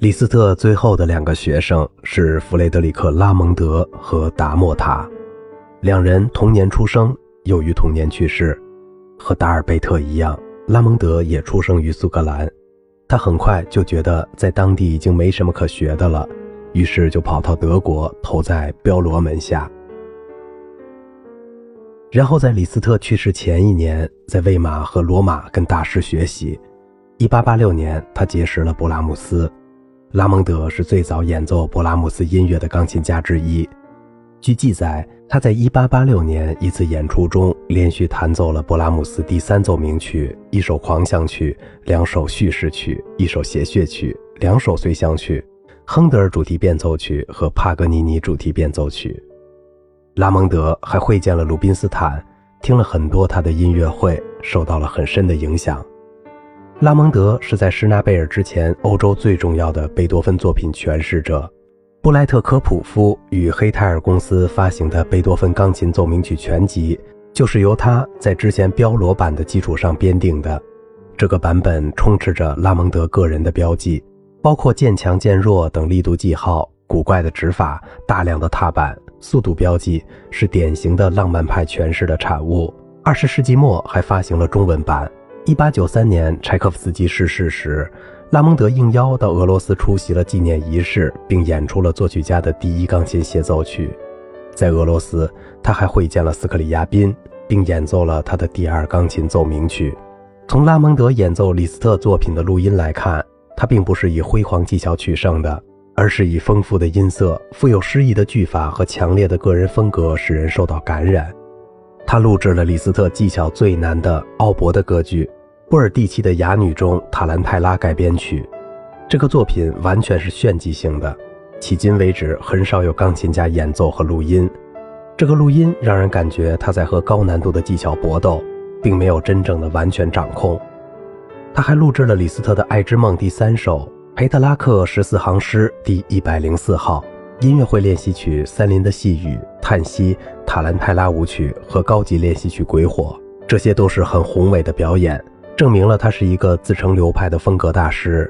李斯特最后的两个学生是弗雷德里克·拉蒙德和达莫塔，两人同年出生，又于同年去世。和达尔贝特一样，拉蒙德也出生于苏格兰。他很快就觉得在当地已经没什么可学的了，于是就跑到德国投在标罗门下。然后在李斯特去世前一年，在魏玛和罗马跟大师学习。1886年，他结识了勃拉姆斯。拉蒙德是最早演奏勃拉姆斯音乐的钢琴家之一。据记载，他在1886年一次演出中连续弹奏了勃拉姆斯第三奏鸣曲、一首狂想曲、两首叙事曲、一首谐谑曲、两首随想曲、亨德尔主题变奏曲和帕格尼尼主题变奏曲。拉蒙德还会见了鲁宾斯坦，听了很多他的音乐会，受到了很深的影响。拉蒙德是在施纳贝尔之前欧洲最重要的贝多芬作品诠释者。布莱特科普夫与黑泰尔公司发行的贝多芬钢琴奏鸣曲全集，就是由他在之前标罗版的基础上编定的。这个版本充斥着拉蒙德个人的标记，包括渐强渐弱等力度记号、古怪的指法、大量的踏板、速度标记，是典型的浪漫派诠释的产物。二十世纪末还发行了中文版。一八九三年，柴可夫斯基逝世时，拉蒙德应邀到俄罗斯出席了纪念仪式，并演出了作曲家的第一钢琴协奏曲。在俄罗斯，他还会见了斯克里亚宾，并演奏了他的第二钢琴奏鸣曲。从拉蒙德演奏李斯特作品的录音来看，他并不是以辉煌技巧取胜的，而是以丰富的音色、富有诗意的句法和强烈的个人风格使人受到感染。他录制了李斯特技巧最难的奥伯的歌剧《波尔蒂奇的哑女》中塔兰泰拉改编曲。这个作品完全是炫技性的，迄今为止很少有钢琴家演奏和录音。这个录音让人感觉他在和高难度的技巧搏斗，并没有真正的完全掌控。他还录制了李斯特的《爱之梦》第三首培特拉克十四行诗第一百零四号。音乐会练习曲《森林的细雨》、叹息、塔兰泰拉舞曲和高级练习曲《鬼火》，这些都是很宏伟的表演，证明了他是一个自成流派的风格大师。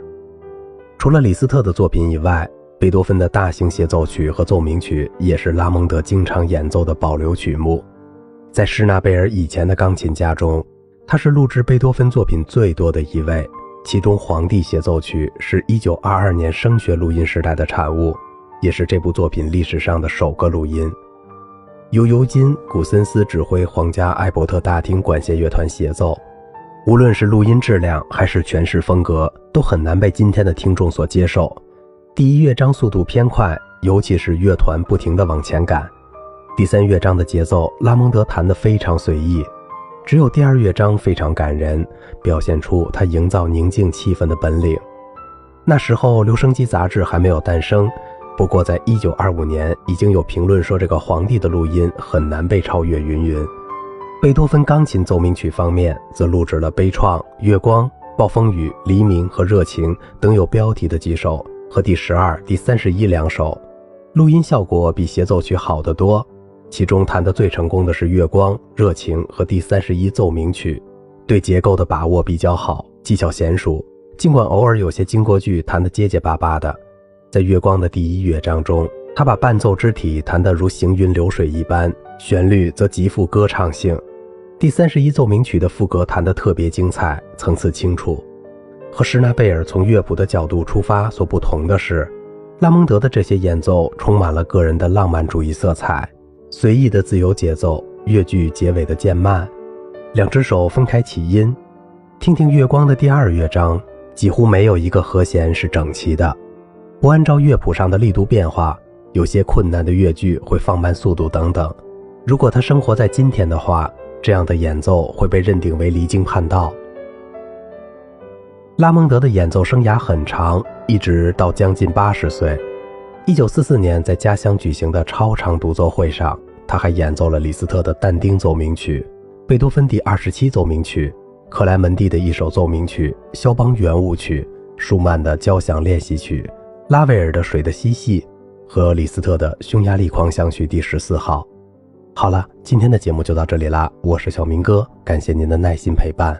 除了李斯特的作品以外，贝多芬的大型协奏曲和奏鸣曲也是拉蒙德经常演奏的保留曲目。在施纳贝尔以前的钢琴家中，他是录制贝多芬作品最多的一位。其中，《皇帝协奏曲》是一九二二年声学录音时代的产物。也是这部作品历史上的首个录音，由尤金·古森斯指挥皇家艾伯特大厅管弦乐团协奏。无论是录音质量还是诠释风格，都很难被今天的听众所接受。第一乐章速度偏快，尤其是乐团不停地往前赶。第三乐章的节奏，拉蒙德弹得非常随意。只有第二乐章非常感人，表现出他营造宁静气氛的本领。那时候，留声机杂志还没有诞生。不过，在一九二五年，已经有评论说这个皇帝的录音很难被超越。云云，贝多芬钢琴奏鸣曲方面，则录制了《悲怆》《月光》《暴风雨》《黎明》和《热情》等有标题的几首，和第十二、第三十一两首，录音效果比协奏曲好得多。其中弹得最成功的是《月光》《热情》和第三十一奏鸣曲，对结构的把握比较好，技巧娴熟。尽管偶尔有些经过句弹得结结巴巴的。在月光的第一乐章中，他把伴奏肢体弹得如行云流水一般，旋律则极富歌唱性。第三十一奏鸣曲的副歌弹得特别精彩，层次清楚。和施纳贝尔从乐谱的角度出发所不同的是，拉蒙德的这些演奏充满了个人的浪漫主义色彩，随意的自由节奏，乐句结尾的渐慢，两只手分开起音。听听月光的第二乐章，几乎没有一个和弦是整齐的。不按照乐谱上的力度变化，有些困难的乐句会放慢速度等等。如果他生活在今天的话，这样的演奏会被认定为离经叛道。拉蒙德的演奏生涯很长，一直到将近八十岁。一九四四年在家乡举行的超长独奏会上，他还演奏了李斯特的但丁奏鸣曲、贝多芬第二十七奏鸣曲、克莱门蒂的一首奏鸣曲、肖邦圆舞曲、舒曼的交响练习曲。拉威尔的《水的嬉戏》和李斯特的《匈牙利狂想曲》第十四号。好了，今天的节目就到这里啦，我是小明哥，感谢您的耐心陪伴。